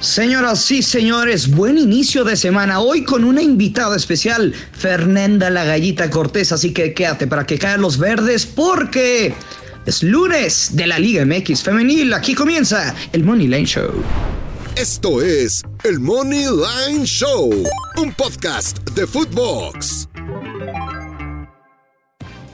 Señoras y señores, buen inicio de semana. Hoy con una invitada especial, Fernanda la Gallita Cortés. Así que quédate para que caigan los verdes porque es lunes de la Liga MX Femenil. Aquí comienza el Money Line Show. Esto es el Money Line Show, un podcast de Footbox.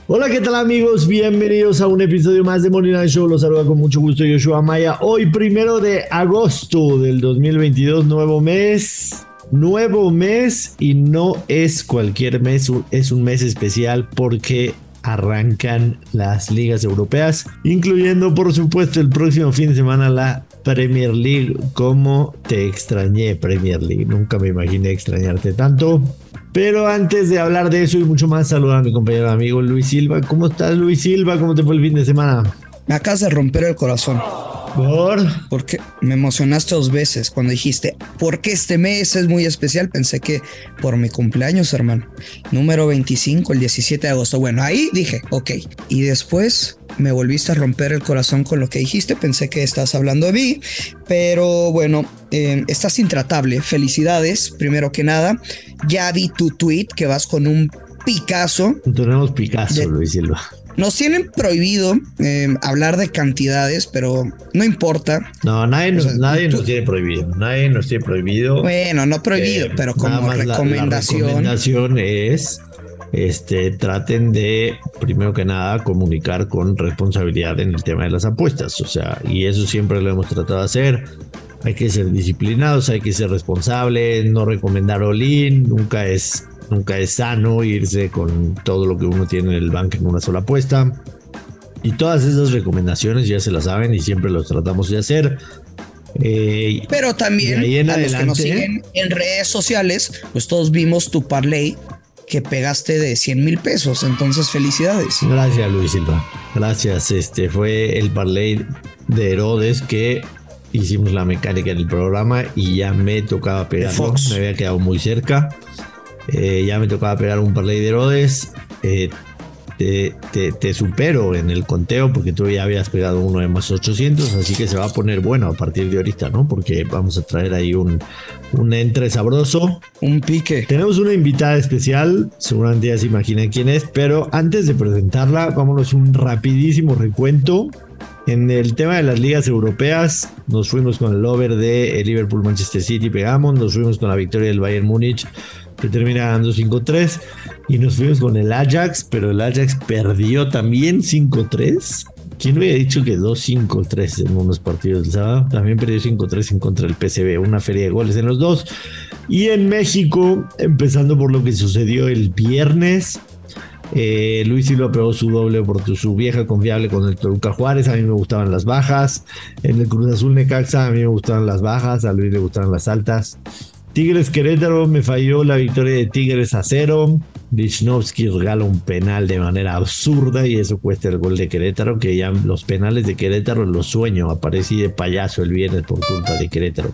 Hola, ¿qué tal amigos? Bienvenidos a un episodio más de Morning Show. Los saluda con mucho gusto Yoshua Maya. Hoy, primero de agosto del 2022, nuevo mes. Nuevo mes y no es cualquier mes, es un mes especial porque arrancan las ligas europeas, incluyendo por supuesto el próximo fin de semana la Premier League. Como te extrañé Premier League, nunca me imaginé extrañarte tanto. Pero antes de hablar de eso y mucho más, saluda a mi compañero amigo Luis Silva. ¿Cómo estás, Luis Silva? ¿Cómo te fue el fin de semana? Me acabas de romper el corazón. ¿Por? Porque me emocionaste dos veces cuando dijiste, porque este mes es muy especial. Pensé que por mi cumpleaños, hermano. Número 25, el 17 de agosto. Bueno, ahí dije, ok. Y después me volviste a romper el corazón con lo que dijiste. Pensé que estás hablando de mí, pero bueno, eh, estás intratable. Felicidades, primero que nada. Ya vi tu tweet que vas con un Picasso. Tenemos Picasso, Luis Silva. Nos tienen prohibido eh, hablar de cantidades, pero no importa. No, nadie, nos, nadie nos tiene prohibido. Nadie nos tiene prohibido. Bueno, no prohibido, eh, pero como recomendación. La, recomendación es este, traten de, primero que nada, comunicar con responsabilidad en el tema de las apuestas. O sea, y eso siempre lo hemos tratado de hacer. Hay que ser disciplinados, hay que ser responsables, no recomendar all-in, nunca es Nunca es sano irse con todo lo que uno tiene en el banco en una sola apuesta. Y todas esas recomendaciones ya se las saben y siempre los tratamos de hacer. Eh, Pero también en a los que nos siguen en redes sociales, pues todos vimos tu parlay que pegaste de 100 mil pesos. Entonces, felicidades. Gracias, Luis Silva. Gracias. Este fue el parlay de Herodes que hicimos la mecánica en el programa y ya me tocaba pegarlo. Me había quedado muy cerca. Eh, ya me tocaba pegar un parlay de Herodes. Eh, te, supero en el conteo porque tú ya habías pegado uno de más 800, así que se va a poner bueno a partir de ahorita, ¿no? Porque vamos a traer ahí un, un entre sabroso. Un pique. Tenemos una invitada especial, seguramente ya se imaginan quién es, pero antes de presentarla, vámonos un rapidísimo recuento. En el tema de las ligas europeas, nos fuimos con el over de Liverpool Manchester City, pegamos, nos fuimos con la victoria del Bayern Múnich que termina ganando 5-3. Y nos fuimos con el Ajax, pero el Ajax perdió también 5-3. ¿Quién hubiera dicho que 2-5-3 en unos partidos del sábado? También perdió 5-3 en contra del PCB, una feria de goles en los dos. Y en México, empezando por lo que sucedió el viernes, eh, Luis Silva pegó su doble por su vieja confiable con el Toluca Juárez. A mí me gustaban las bajas. En el Cruz Azul Necaxa, a mí me gustaban las bajas. A Luis le gustaban las altas. Tigres Querétaro me falló la victoria de Tigres a cero. Lichnowsky regala un penal de manera absurda y eso cuesta el gol de Querétaro, que ya los penales de Querétaro los sueño. Aparecí de payaso el viernes por culpa de Querétaro.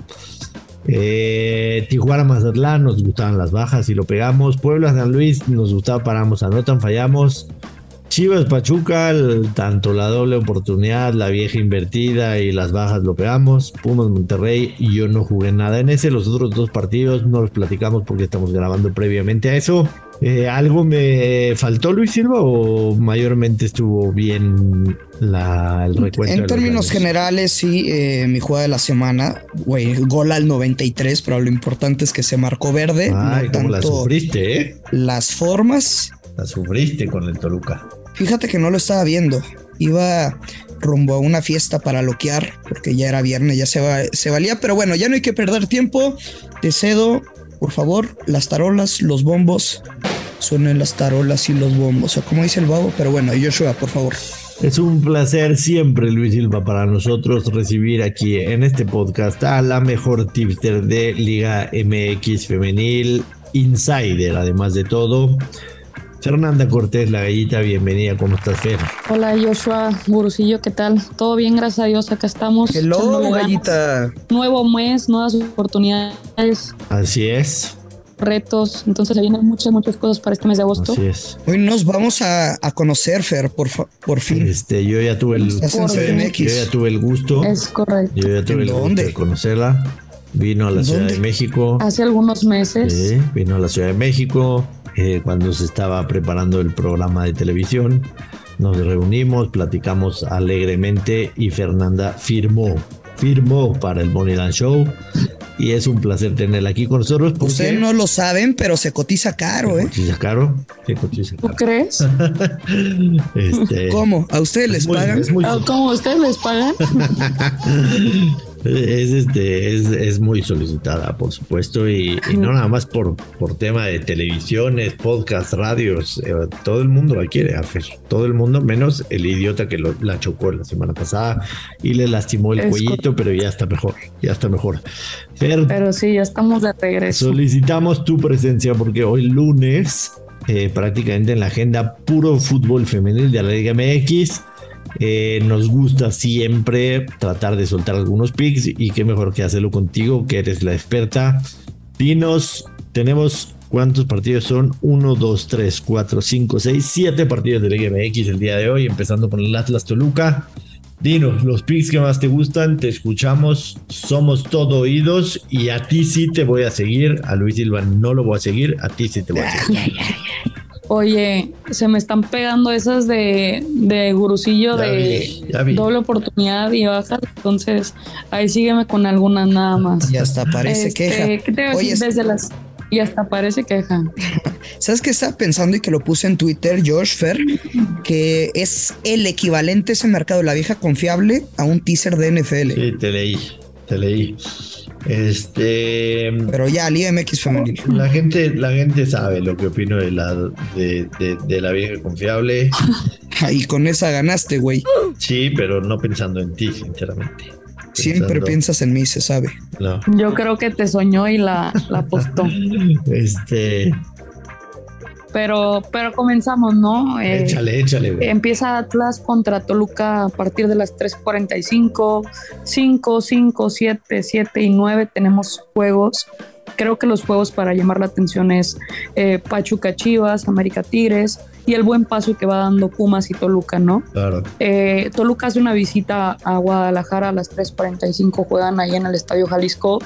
Eh, Tijuana Mazatlán nos gustaban las bajas y lo pegamos. Puebla San Luis nos gustaba, paramos, anotan, fallamos. Chivas Pachuca, tanto la doble oportunidad, la vieja invertida y las bajas lo pegamos. Pumas Monterrey y yo no jugué nada en ese. Los otros dos partidos no los platicamos porque estamos grabando previamente a eso. Eh, ¿Algo me faltó Luis Silva o mayormente estuvo bien la, el recuento? En términos generales, sí, eh, mi jugada de la semana, güey, gol al 93, pero lo importante es que se marcó verde. Ay, como la sufriste, ¿eh? Las formas. La sufriste con el Toluca. Fíjate que no lo estaba viendo. Iba rumbo a una fiesta para loquear, porque ya era viernes, ya se, se valía. Pero bueno, ya no hay que perder tiempo. Te cedo, por favor, las tarolas, los bombos. Suenen las tarolas y los bombos, o como dice el babo. Pero bueno, Joshua, por favor. Es un placer siempre, Luis Silva, para nosotros recibir aquí en este podcast a la mejor tipster de Liga MX Femenil, Insider, además de todo. Fernanda Cortés, la gallita, bienvenida. ¿Cómo estás, Fer? Hola, Joshua Burucillo, ¿qué tal? Todo bien, gracias a Dios. Acá estamos. Hello, gallita. Nuevo mes, nuevas oportunidades. Así es. Retos. Entonces, se vienen muchas, muchas cosas para este mes de agosto. Así es. Hoy nos vamos a, conocer, Fer, por, por fin. Este, yo ya tuve el, yo ya tuve el gusto. Es correcto. Yo ya tuve el gusto de conocerla. Vino a la Ciudad de México. Hace algunos meses. Sí, vino a la Ciudad de México eh, cuando se estaba preparando el programa de televisión. Nos reunimos, platicamos alegremente y Fernanda firmó, firmó para el Moneyland Show. Y es un placer tenerla aquí con nosotros. Ustedes no lo saben, pero se cotiza caro, ¿eh? Cotiza caro. Se cotiza caro. ¿Tú crees? este, ¿Cómo? ¿A ustedes les pagan? ¿Cómo ustedes les pagan? Es, este, es, es, muy solicitada, por supuesto, y, no nada más por, por tema de televisiones, podcasts, radios, eh, todo el mundo la quiere, hacer, todo el mundo, menos el idiota que lo, la chocó la semana pasada y le lastimó el cuellito, pero ya está mejor, ya está mejor. pero sí, ya estamos de regreso. Solicitamos tu presencia porque hoy lunes, eh, prácticamente en la agenda puro fútbol femenil de la Liga MX, eh, nos gusta siempre tratar de soltar algunos picks y qué mejor que hacerlo contigo, que eres la experta. Dinos, tenemos cuántos partidos son: 1, 2, 3, 4, 5, 6, 7 partidos de Liga MX el día de hoy, empezando con el Atlas Toluca. Dinos, los picks que más te gustan, te escuchamos, somos todo oídos y a ti sí te voy a seguir, a Luis Silva no lo voy a seguir, a ti sí te voy a seguir. Oye, se me están pegando esas de, de gurusillo de doble oportunidad y bajas, entonces ahí sígueme con algunas nada más. Y hasta parece este, queja. ¿Qué te voy a decir desde las y hasta parece queja. ¿Sabes qué estaba pensando y que lo puse en Twitter, Josh Fer? Que es el equivalente ese mercado de la vieja confiable a un teaser de NFL. Sí, te leí, te leí. Este. Pero ya, Liga MX femenil. La gente, la gente sabe lo que opino de la, de, de, la vieja confiable. y con esa ganaste, güey. Sí, pero no pensando en ti, sinceramente. Siempre piensas en mí, se sabe. No. Yo creo que te soñó y la, la apostó. Este. Pero, pero comenzamos, ¿no? Eh, échale, échale. Empieza Atlas contra Toluca a partir de las 3.45, 5, 5, 7, 7 y 9 tenemos juegos. Creo que los juegos para llamar la atención es eh, Pachuca Chivas, América Tigres y el buen paso que va dando Pumas y Toluca, ¿no? Claro. Eh, Toluca hace una visita a Guadalajara a las 3.45, juegan ahí en el Estadio Jalisco,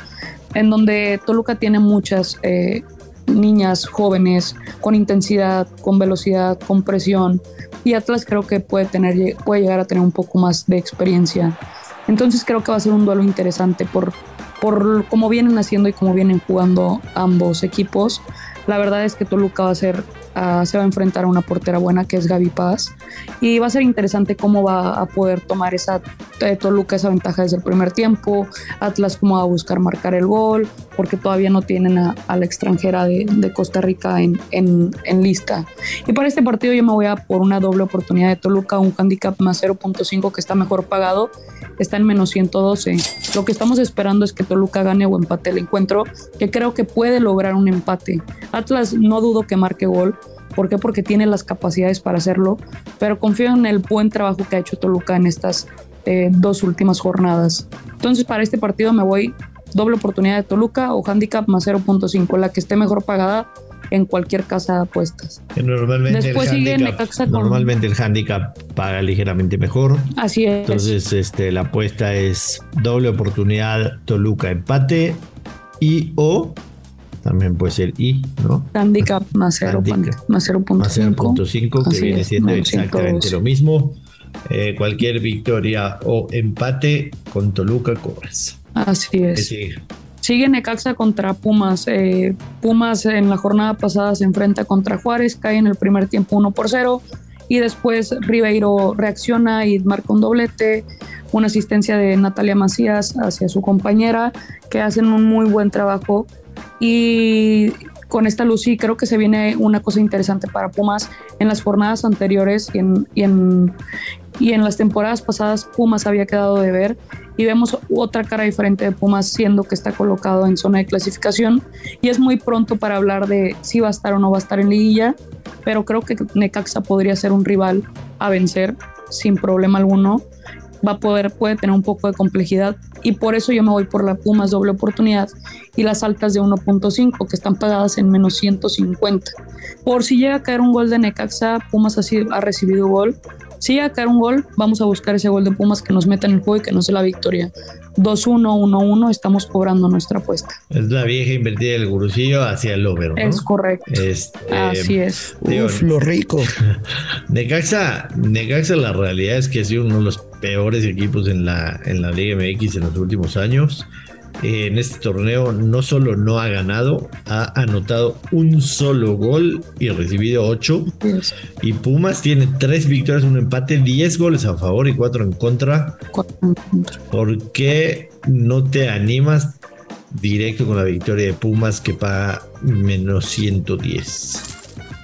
en donde Toluca tiene muchas eh, niñas jóvenes con intensidad, con velocidad, con presión. Y Atlas creo que puede, tener, puede llegar a tener un poco más de experiencia. Entonces creo que va a ser un duelo interesante por, por cómo vienen haciendo y cómo vienen jugando ambos equipos. La verdad es que Toluca va a ser se va a enfrentar a una portera buena que es Gaby Paz y va a ser interesante cómo va a poder tomar esa eh, Toluca esa ventaja desde el primer tiempo, Atlas cómo va a buscar marcar el gol, porque todavía no tienen a, la extranjera de, Costa Rica en, en, lista. Y para este partido yo me voy a por una doble oportunidad de Toluca, un handicap más 0.5 que está mejor pagado, está en menos 112. Lo que estamos esperando es que Toluca gane o empate el encuentro, que creo que puede lograr un empate. Atlas no dudo que marque gol, ¿Por qué? Porque tiene las capacidades para hacerlo, pero confío en el buen trabajo que ha hecho Toluca en estas eh, dos últimas jornadas. Entonces, para este partido me voy doble oportunidad de Toluca o handicap más 0.5, la que esté mejor pagada en cualquier casa de apuestas. normalmente Después el handicap, Normalmente el handicap paga ligeramente mejor. Así es. Entonces, este, la apuesta es doble oportunidad Toluca empate y o también puede ser I, ¿no? Handicap más 0.5. Más 0.5, que viene siendo exactamente lo mismo. Eh, cualquier victoria o empate con Toluca cobras. Así es. Sigue? Necaxa contra Pumas. Eh, Pumas en la jornada pasada se enfrenta contra Juárez, cae en el primer tiempo 1 por 0 y después Ribeiro reacciona y marca un doblete, una asistencia de Natalia Macías hacia su compañera, que hacen un muy buen trabajo. Y con esta luz creo que se viene una cosa interesante para Pumas. En las jornadas anteriores y en, y en, y en las temporadas pasadas Pumas había quedado de ver. Y vemos otra cara diferente de Pumas siendo que está colocado en zona de clasificación. Y es muy pronto para hablar de si va a estar o no va a estar en liguilla, pero creo que Necaxa podría ser un rival a vencer sin problema alguno va a poder, puede tener un poco de complejidad y por eso yo me voy por la Pumas doble oportunidad y las altas de 1.5 que están pagadas en menos 150. Por si llega a caer un gol de Necaxa, Pumas ha, ha recibido gol, si llega a caer un gol, vamos a buscar ese gol de Pumas que nos meta en el juego y que nos dé la victoria. 2-1, 1-1, estamos cobrando nuestra apuesta. Es la vieja invertida del gurusillo hacia el over, ¿no? Es correcto. Este, Así es. digo, Uf, lo rico. Necaxa, Necaxa, la realidad es que ha sido uno de los peores equipos en la, en la Liga MX en los últimos años. Eh, en este torneo no solo no ha ganado, ha anotado un solo gol y recibido ocho. Y Pumas tiene tres victorias, un empate, 10 goles a favor y. Cuatro en contra. ¿Por qué no te animas directo con la victoria de Pumas que paga menos 110?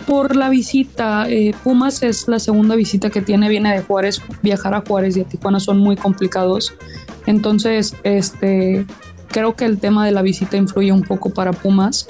Por la visita, eh, Pumas es la segunda visita que tiene, viene de Juárez, viajar a Juárez y a Tijuana son muy complicados. Entonces, este, creo que el tema de la visita influye un poco para Pumas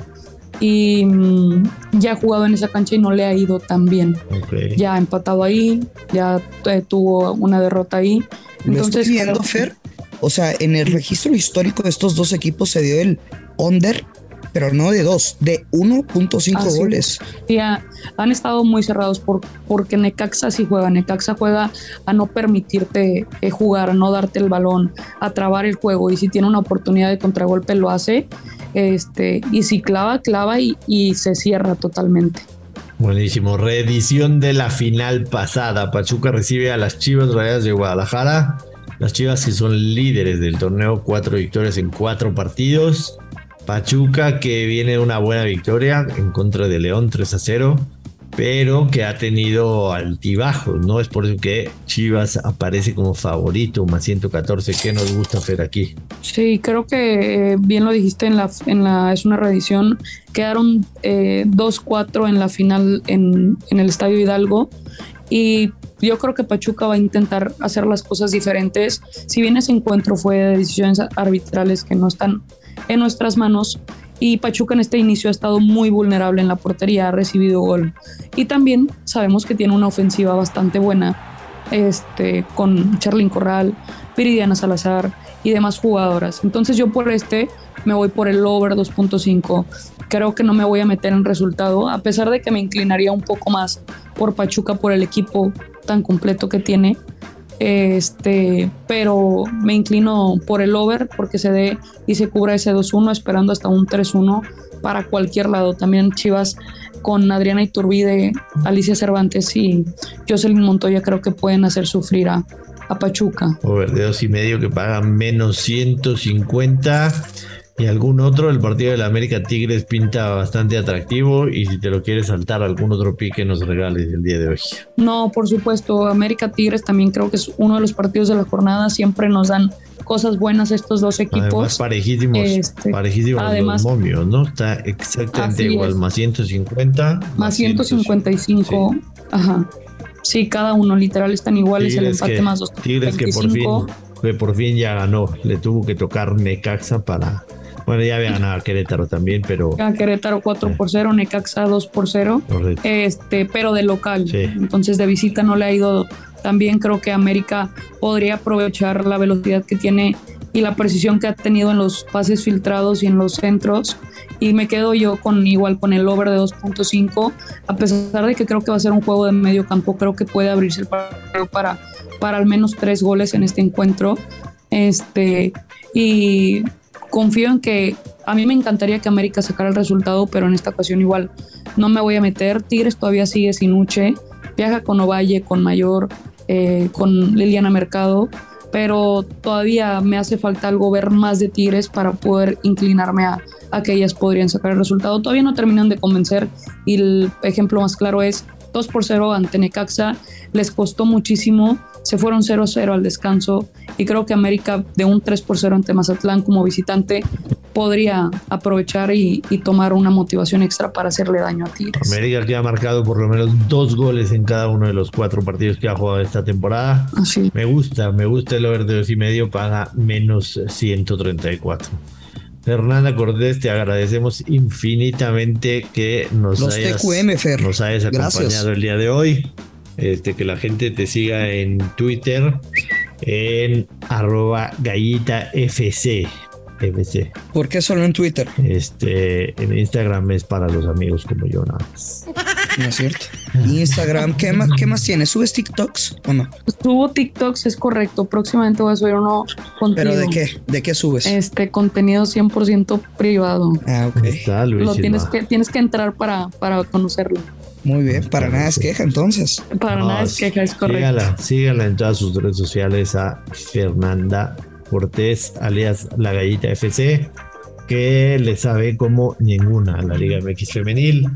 y mm, ya ha jugado en esa cancha y no le ha ido tan bien. Ok. Ya ha empatado ahí, ya eh, tuvo una derrota ahí. Lo Entonces, estoy viendo, Fer. O sea, en el registro histórico de estos dos equipos se dio el under, pero no de dos, de 1.5 Ah, goles. Sí, ha- han estado muy cerrados por, porque Necaxa sí juega. Necaxa juega a no permitirte eh, jugar, a no darte el balón, a trabar el juego. Y si tiene una oportunidad de contragolpe, lo hace. Este, y si clava, clava y, y se cierra totalmente. Buenísimo. Reedición de la final pasada. Pachuca recibe a las Chivas Rayadas de Guadalajara. Las Chivas que son líderes del torneo, cuatro victorias en cuatro partidos. Pachuca que viene una buena victoria en contra de León 3 a 0, pero que ha tenido altibajos, ¿no? Es por eso que Chivas aparece como favorito, más 114. ¿Qué nos gusta hacer aquí? Sí, creo que eh, bien lo dijiste en la, en la es una reedición. Quedaron eh, 2-4 en la final en, en el Estadio Hidalgo y yo creo que Pachuca va a intentar hacer las cosas diferentes. Si bien ese encuentro fue de decisiones arbitrales que no están en nuestras manos y Pachuca en este inicio ha estado muy vulnerable en la portería, ha recibido gol y también sabemos que tiene una ofensiva bastante buena este, con Charlyn Corral, Viridiana Salazar y demás jugadoras. Entonces yo por este me voy por el over 2.5. Creo que no me voy a meter en resultado, a pesar de que me inclinaría un poco más por Pachuca por el equipo tan completo que tiene. Este, pero me inclino por el over porque se dé y se cubra ese 2-1, esperando hasta un 3-1 para cualquier lado. También Chivas con Adriana Iturbide, Alicia Cervantes y Jocelyn Montoya creo que pueden hacer sufrir a, a Pachuca. Over de dos y medio que paga menos 150. Y algún otro, el partido de la América Tigres pinta bastante atractivo. Y si te lo quieres saltar, algún otro pique nos regales el día de hoy. No, por supuesto, América Tigres también creo que es uno de los partidos de la jornada. Siempre nos dan cosas buenas estos dos Además, equipos. parejísimos, Este, parejísimos además- los momios, ¿no? Está exactamente igual, es. más 150. más 155. Sí. Ajá. Sí, cada uno literal están iguales. el Tigres empate que, más Tigres que por fin, 225. que por fin ya ganó. Le tuvo que tocar Necaxa para. Bueno, ya había ganado a Querétaro también, pero. A Querétaro 4 por 0, Necaxa 2 por 0. Correcto. este, pero de local. Sí. Entonces de visita no le ha ido tan bien. Creo que América podría aprovechar la velocidad que tiene y la precisión que ha tenido en los pases filtrados y en los centros. Y me quedo yo con igual con el over de 2.5, a pesar de que creo que va a ser un juego de medio campo, creo que puede abrirse el partido para, para al menos tres goles en este encuentro. Este, y confío en que a mí me encantaría que América sacara el resultado, pero en esta ocasión igual no me voy a meter. Tigres todavía sigue sin Uche, viaja con Ovalle, con Mayor, eh, con Liliana Mercado, pero todavía me hace falta algo ver más de Tigres para poder inclinarme a, a que ellas podrían sacar el resultado. Todavía no terminan de convencer y el ejemplo más claro es 2 por 0 ante Necaxa, les costó muchísimo, se fueron 0-0 al descanso y creo que América de un 3 por 0 ante Mazatlán como visitante podría aprovechar y, y tomar una motivación extra para hacerle daño a Tigres. América que ha marcado por lo menos dos goles en cada uno de los cuatro partidos que ha jugado esta temporada. Así. Me gusta, me gusta el over de dos y medio, paga menos 134. Fernanda Cortés, te agradecemos infinitamente que nos Los hayas, TQM, Fer. nos hayas Gracias. acompañado el día de hoy. Este, que la gente te siga en Twitter en arroba gallita FC. FC. ¿Por qué solo en Twitter? Este, en Instagram es para los amigos como yo nada más. No es cierto. Instagram, ¿qué más, qué más tienes? ¿Subes TikToks o no? Subo TikToks, es correcto. Próximamente voy a subir uno contenido. ¿Pero de qué? ¿De qué subes? Este contenido 100% privado. Ah, ok. Está Luis Lo tienes que, tienes que entrar para, para conocerlo. Muy bien, para nada es queja entonces. Para No, nada es queja, es correcto. Sígala, sígala en todas sus redes sociales a Fernanda Cortés, alias La Gallita FC, que le sabe como ninguna a la Liga MX Femenil.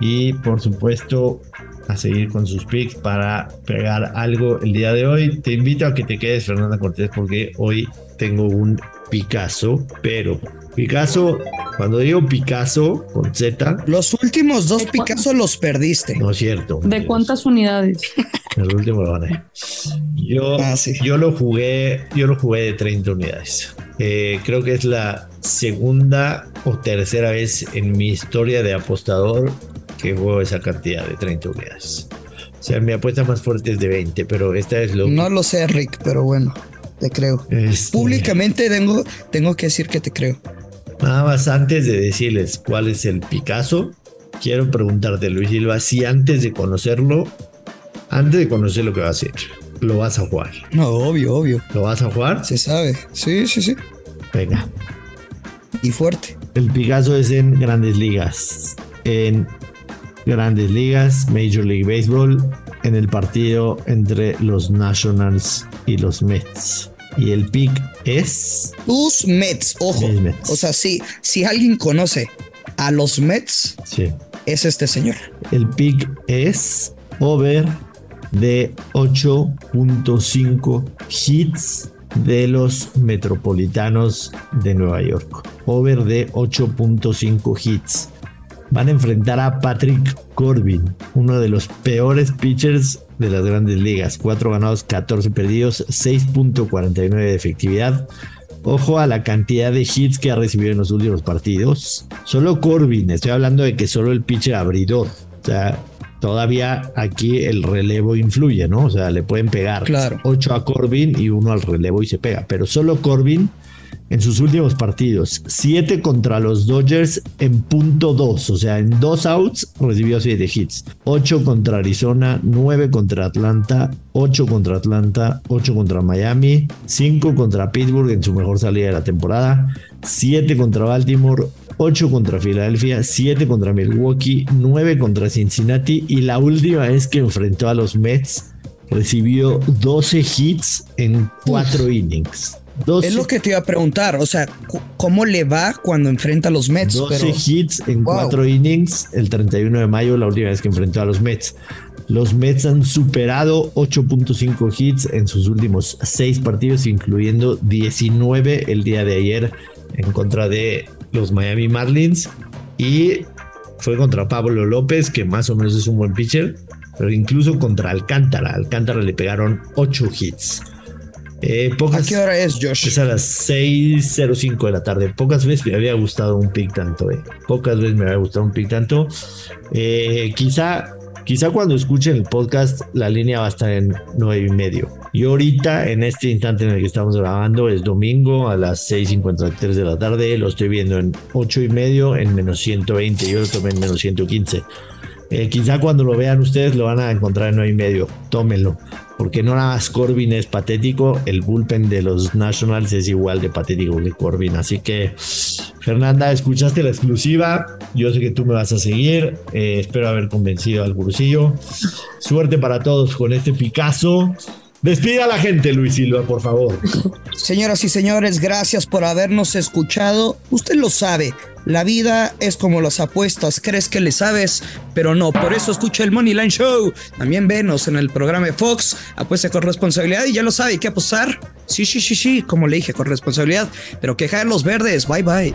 Y por supuesto, a seguir con sus picks para pegar algo el día de hoy. Te invito a que te quedes, Fernanda Cortés, porque hoy tengo un Picasso, pero Picasso, cuando digo Picasso con Z, Los últimos dos ¿De cu- Picasso los perdiste. no es cierto. ¿De cuántas unidades? El último lo gané. Yo, Ah, sí. yo lo jugué, yo lo jugué de 30 unidades. Eh, creo que es la segunda o tercera vez en mi historia de apostador que juego esa cantidad de 30 unidades. O sea, mi apuesta más fuerte es de 20, pero esta es lo No lo sé, Rick, pero bueno, te creo. Este, Públicamente tengo, tengo que decir que te creo. Nada más antes de decirles cuál es el Picasso, quiero preguntarte, Luis Silva, si antes de conocerlo, antes de conocer lo que va a hacer, lo vas a jugar. No, obvio, obvio. ¿Lo vas a jugar? Se sabe. Sí, sí, sí. Venga. Y fuerte. El Picasso es en grandes ligas. En grandes ligas, Major League Baseball, en el partido entre los Nationals y los Mets. Y el pick es. Tus Mets, ojo. Mets. O sea, sí, si alguien conoce a los Mets, Sí. es este señor. El pick es over de 8.5 hits de los metropolitanos de Nueva York. Over de 8.5 hits. Van a enfrentar a Patrick Corbin, uno de los peores pitchers de las grandes ligas. 4 ganados, 14 perdidos, 6.49 de efectividad. Ojo a la cantidad de hits que ha recibido en los últimos partidos. Solo Corbin, estoy hablando de que solo el pitcher abridor. O sea, todavía aquí el relevo influye, ¿no? O sea, le pueden pegar Claro. 8 a Corbin y uno al relevo y se pega. Pero solo Corbin en sus últimos partidos, 7 contra los Dodgers en punto 2, o sea, en dos outs recibió 7 hits. 8 contra Arizona, 9 contra Atlanta, 8 contra Atlanta, 8 contra Miami, 5 contra Pittsburgh en su mejor salida de la temporada, 7 contra Baltimore, 8 contra Filadelfia, 7 contra Milwaukee, 9 contra Cincinnati y la última vez que enfrentó a los Mets recibió 12 hits en 4 innings. 12, Es lo que te iba a preguntar. O sea, ¿cómo le va cuando enfrenta a los Mets? 12 Pero hits en Wow. 4 innings el 31 de mayo, la última vez que enfrentó a los Mets. Los Mets han superado 8.5 hits en sus últimos 6 partidos, incluyendo 19 el día de ayer en contra de los Miami Marlins. Y fue contra Pablo López, que más o menos es un buen pitcher, pero incluso contra Alcántara. Alcántara le pegaron 8 hits. Eh, ¿a pocas, qué hora es, Josh? es a las 6.05 de la tarde. Pocas veces me había gustado un pick tanto, eh. Pocas veces me había gustado un pick tanto. Eh, quizá, quizá cuando escuchen el podcast, la línea va a estar en 9 y medio. Y ahorita, en este instante en el que estamos grabando, es domingo a las 6.53 de la tarde. Lo estoy viendo en 8 y medio, en menos 120. Yo lo tomé en menos 115. Eh, quizá cuando lo vean ustedes lo van a encontrar en 9 y medio. Tómenlo. Porque no nada más Corbin es patético, el bullpen de los Nationals es igual de patético que Corbin. Así que, Fernanda, escuchaste la exclusiva. Yo sé que tú me vas a seguir. Eh, espero haber convencido al cursillo. Suerte para todos con este Picasso. Despida a la gente, Luis Silva, por favor. Señoras y señores, gracias por habernos escuchado. Usted lo sabe, la vida es como las apuestas, crees que le sabes, pero no. Por eso escucha el Moneyline Show. También venos en el programa de Fox, apuesta con responsabilidad y ya lo sabe, que apostar. Sí, sí, sí, sí, como le dije, con responsabilidad, pero que los verdes. Bye, bye.